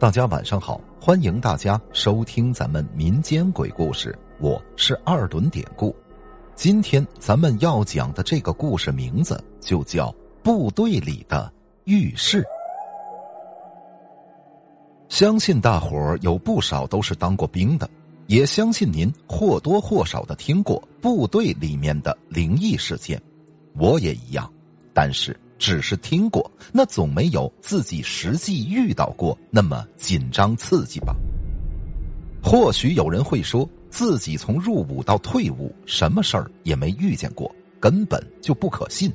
大家晚上好，欢迎大家收听咱们民间鬼故事，我是二轮典故。今天咱们要讲的这个故事名字就叫《部队里的浴室》。相信大伙儿有不少都是当过兵的，也相信您或多或少的听过部队里面的灵异事件，我也一样，但是。只是听过，那总没有自己实际遇到过那么紧张刺激吧？或许有人会说自己从入伍到退伍，什么事儿也没遇见过，根本就不可信。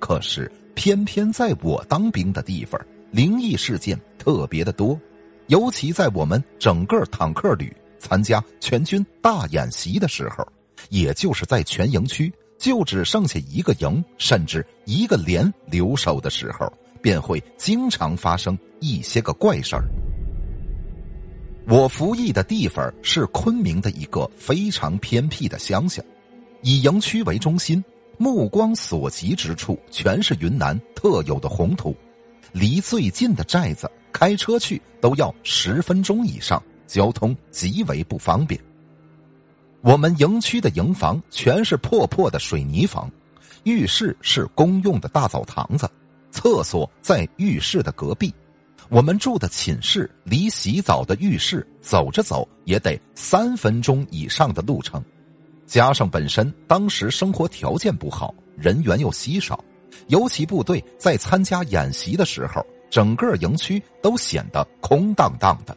可是偏偏在我当兵的地方，灵异事件特别的多，尤其在我们整个坦克旅参加全军大演习的时候，也就是在全营区。就只剩下一个营，甚至一个连留守的时候，便会经常发生一些个怪事儿。我服役的地方是昆明的一个非常偏僻的乡下，以营区为中心，目光所及之处全是云南特有的红土，离最近的寨子开车去都要十分钟以上，交通极为不方便。我们营区的营房全是破破的水泥房，浴室是公用的大澡堂子，厕所在浴室的隔壁。我们住的寝室离洗澡的浴室走着走也得三分钟以上的路程，加上本身当时生活条件不好，人员又稀少，尤其部队在参加演习的时候，整个营区都显得空荡荡的。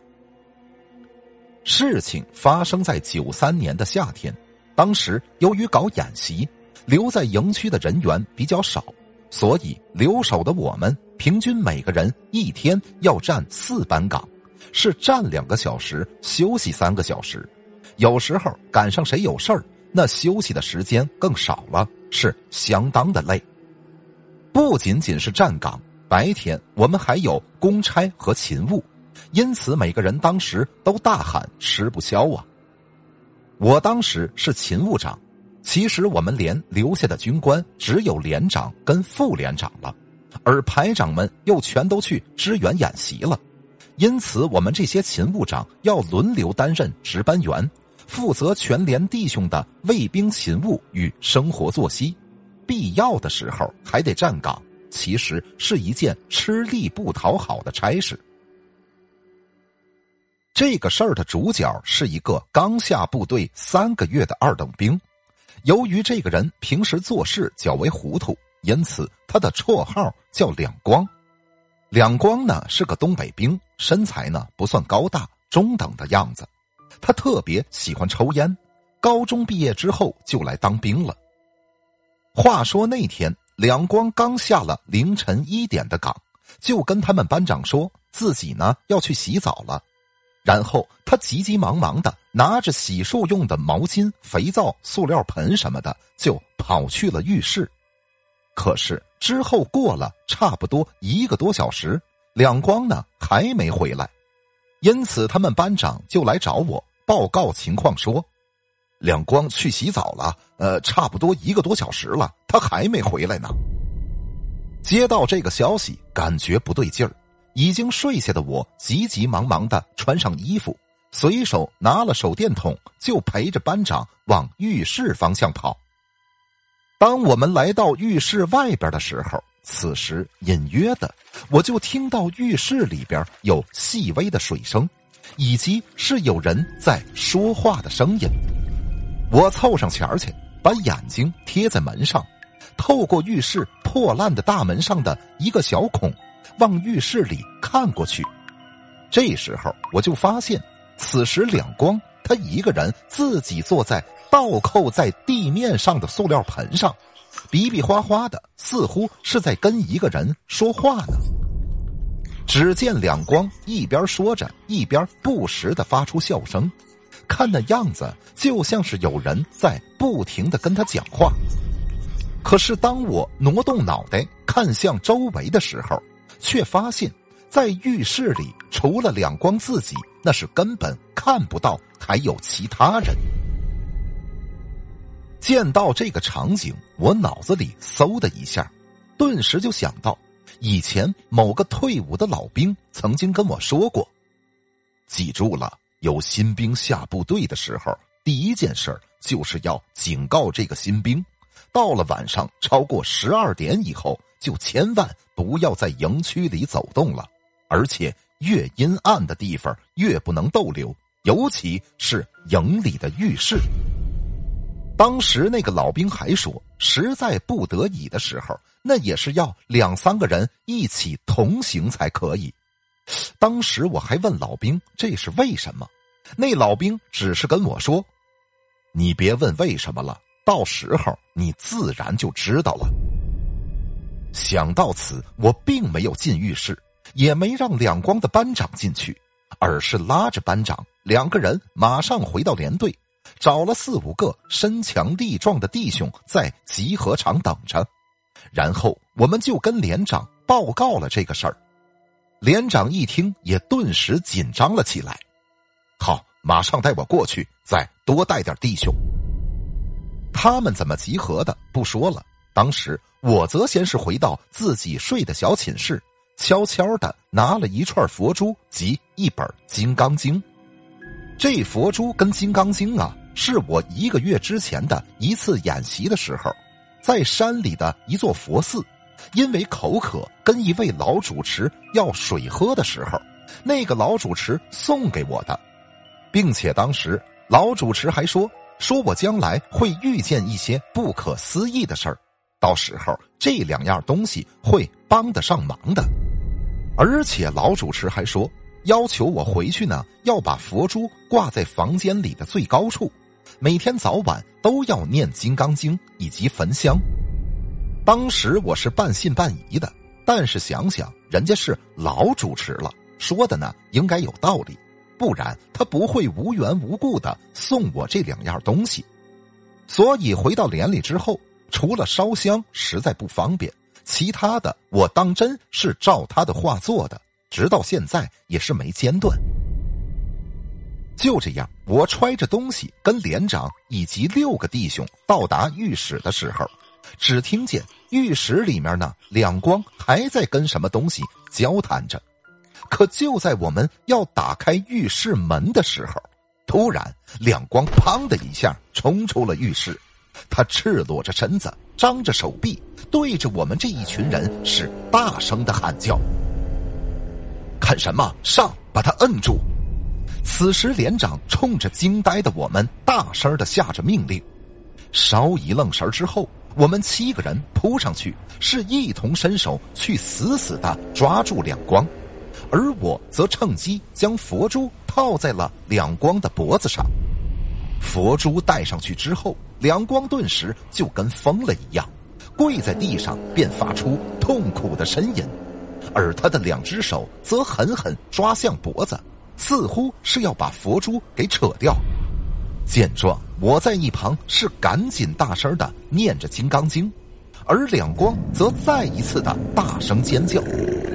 事情发生在九三年的夏天，当时由于搞演习，留在营区的人员比较少，所以留守的我们平均每个人一天要站四班岗，是站两个小时休息三个小时，有时候赶上谁有事儿，那休息的时间更少了，是相当的累。不仅仅是站岗，白天我们还有公差和勤务。因此，每个人当时都大喊吃不消啊！我当时是勤务长，其实我们连留下的军官只有连长跟副连长了，而排长们又全都去支援演习了。因此，我们这些勤务长要轮流担任值班员，负责全连弟兄的卫兵勤务与生活作息，必要的时候还得站岗，其实是一件吃力不讨好的差事。这个事儿的主角是一个刚下部队三个月的二等兵，由于这个人平时做事较为糊涂，因此他的绰号叫两光。两光呢是个东北兵，身材呢不算高大，中等的样子。他特别喜欢抽烟，高中毕业之后就来当兵了。话说那天，两光刚下了凌晨一点的岗，就跟他们班长说自己呢要去洗澡了。然后他急急忙忙的拿着洗漱用的毛巾、肥皂、塑料盆什么的，就跑去了浴室。可是之后过了差不多一个多小时，两光呢还没回来，因此他们班长就来找我报告情况，说两光去洗澡了，呃，差不多一个多小时了，他还没回来呢。接到这个消息，感觉不对劲儿。已经睡下的我，急急忙忙的穿上衣服，随手拿了手电筒，就陪着班长往浴室方向跑。当我们来到浴室外边的时候，此时隐约的，我就听到浴室里边有细微的水声，以及是有人在说话的声音。我凑上前去，把眼睛贴在门上，透过浴室破烂的大门上的一个小孔。往浴室里看过去，这时候我就发现，此时两光他一个人自己坐在倒扣在地面上的塑料盆上，比比划划的，似乎是在跟一个人说话呢。只见两光一边说着，一边不时的发出笑声，看那样子就像是有人在不停的跟他讲话。可是当我挪动脑袋看向周围的时候，却发现，在浴室里除了两光自己，那是根本看不到还有其他人。见到这个场景，我脑子里嗖的一下，顿时就想到，以前某个退伍的老兵曾经跟我说过，记住了，有新兵下部队的时候，第一件事就是要警告这个新兵，到了晚上超过十二点以后，就千万不要在营区里走动了，而且越阴暗的地方越不能逗留，尤其是营里的浴室。当时那个老兵还说，实在不得已的时候，那也是要两三个人一起同行才可以。当时我还问老兵这是为什么，那老兵只是跟我说：“你别问为什么了，到时候你自然就知道了。”想到此，我并没有进浴室，也没让两光的班长进去，而是拉着班长两个人马上回到连队。找了四五个身强力壮的弟兄在集合场等着，然后我们就跟连长报告了这个事儿。连长一听，也顿时紧张了起来。好，马上带我过去，再多带点弟兄。他们怎么集合的不说了。当时我则先是回到自己睡的小寝室，悄悄的拿了一串佛珠及一本《金刚经》。这佛珠跟《金刚经》啊，是我一个月之前的一次演习的时候，在山里的一座佛寺，因为口渴，跟一位老主持要水喝的时候，那个老主持送给我的，并且当时老主持还说，说我将来会遇见一些不可思议的事儿，到时候这两样东西会帮得上忙的，而且老主持还说。要求我回去呢，要把佛珠挂在房间里的最高处，每天早晚都要念《金刚经》以及焚香。当时我是半信半疑的，但是想想人家是老主持了，说的呢应该有道理，不然他不会无缘无故的送我这两样东西。所以回到连里之后，除了烧香实在不方便，其他的我当真是照他的话做的。直到现在也是没间断。就这样，我揣着东西跟连长以及六个弟兄到达浴室的时候，只听见浴室里面呢两光还在跟什么东西交谈着。可就在我们要打开浴室门的时候，突然两光砰的一下冲出了浴室，他赤裸着身子，张着手臂，对着我们这一群人是大声的喊叫。看什么？上，把他摁住！此时连长冲着惊呆的我们大声的下着命令。稍一愣神之后，我们七个人扑上去，是一同伸手去死死的抓住两光，而我则趁机将佛珠套在了两光的脖子上。佛珠戴上去之后，两光顿时就跟疯了一样，跪在地上便发出痛苦的呻吟。而他的两只手则狠狠抓向脖子，似乎是要把佛珠给扯掉。见状，我在一旁是赶紧大声的念着《金刚经》，而两光则再一次的大声尖叫，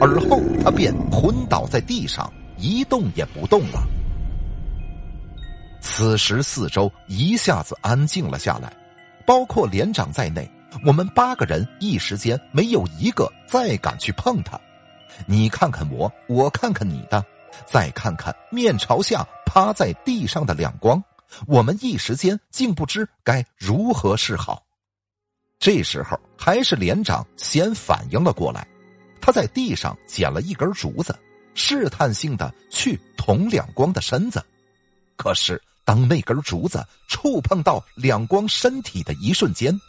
而后他便昏倒在地上，一动也不动了。此时四周一下子安静了下来，包括连长在内，我们八个人一时间没有一个再敢去碰他。你看看我，我看看你的，再看看面朝下趴在地上的两光，我们一时间竟不知该如何是好。这时候，还是连长先反应了过来，他在地上捡了一根竹子，试探性的去捅两光的身子。可是，当那根竹子触碰到两光身体的一瞬间，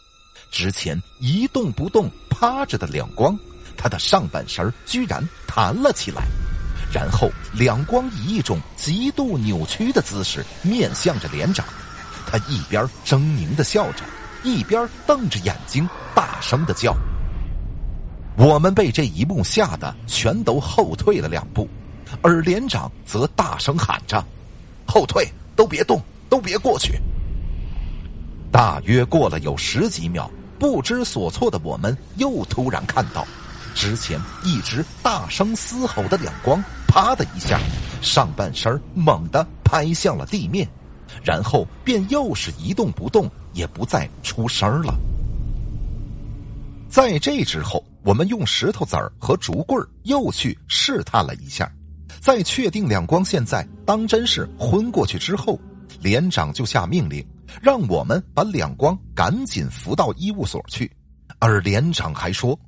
之前一动不动趴着的两光。他的上半身居然弹了起来，然后两光以一种极度扭曲的姿势面向着连长，他一边狰狞的笑着，一边瞪着眼睛大声的叫。我们被这一幕吓得全都后退了两步，而连长则大声喊着：“后退，都别动，都别过去。”大约过了有十几秒，不知所措的我们又突然看到。之前一直大声嘶吼的两光，啪的一下，上半身猛地拍向了地面，然后便又是一动不动，也不再出声了。在这之后，我们用石头子儿和竹棍儿又去试探了一下，在确定两光现在当真是昏过去之后，连长就下命令，让我们把两光赶紧扶到医务所去。而连长还说：“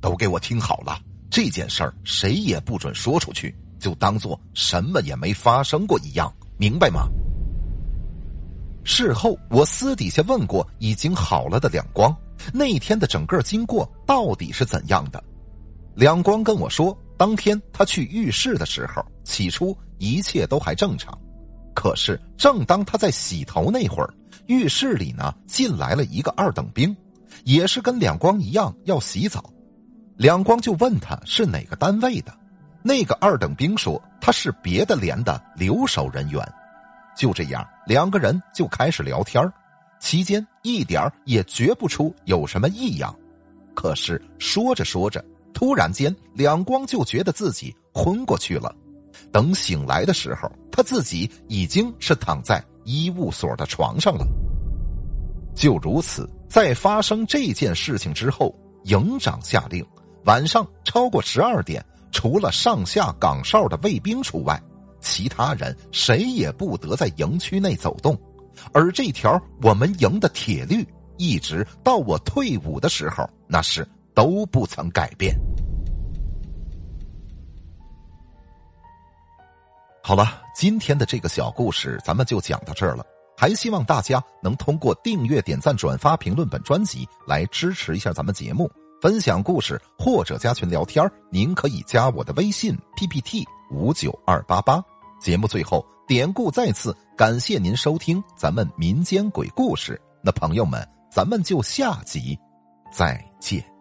都给我听好了，这件事儿谁也不准说出去，就当做什么也没发生过一样，明白吗？”事后，我私底下问过已经好了的两光，那天的整个经过到底是怎样的？两光跟我说，当天他去浴室的时候，起初一切都还正常，可是正当他在洗头那会儿，浴室里呢进来了一个二等兵，也是跟两光一样要洗澡。两光就问他是哪个单位的，那个二等兵说他是别的连的留守人员。就这样，两个人就开始聊天期间一点也觉不出有什么异样。可是说着说着，突然间两光就觉得自己昏过去了。等醒来的时候，他自己已经是躺在医务所的床上了。就如此，在发生这件事情之后，营长下令，晚上超过十二点，除了上下岗哨的卫兵除外。其他人谁也不得在营区内走动，而这条我们营的铁律，一直到我退伍的时候，那是都不曾改变。好了，今天的这个小故事咱们就讲到这儿了。还希望大家能通过订阅、点赞、转发、评论本专辑来支持一下咱们节目，分享故事或者加群聊天您可以加我的微信 PPT 五九二八八。节目最后，典故再次感谢您收听咱们民间鬼故事。那朋友们，咱们就下集再见。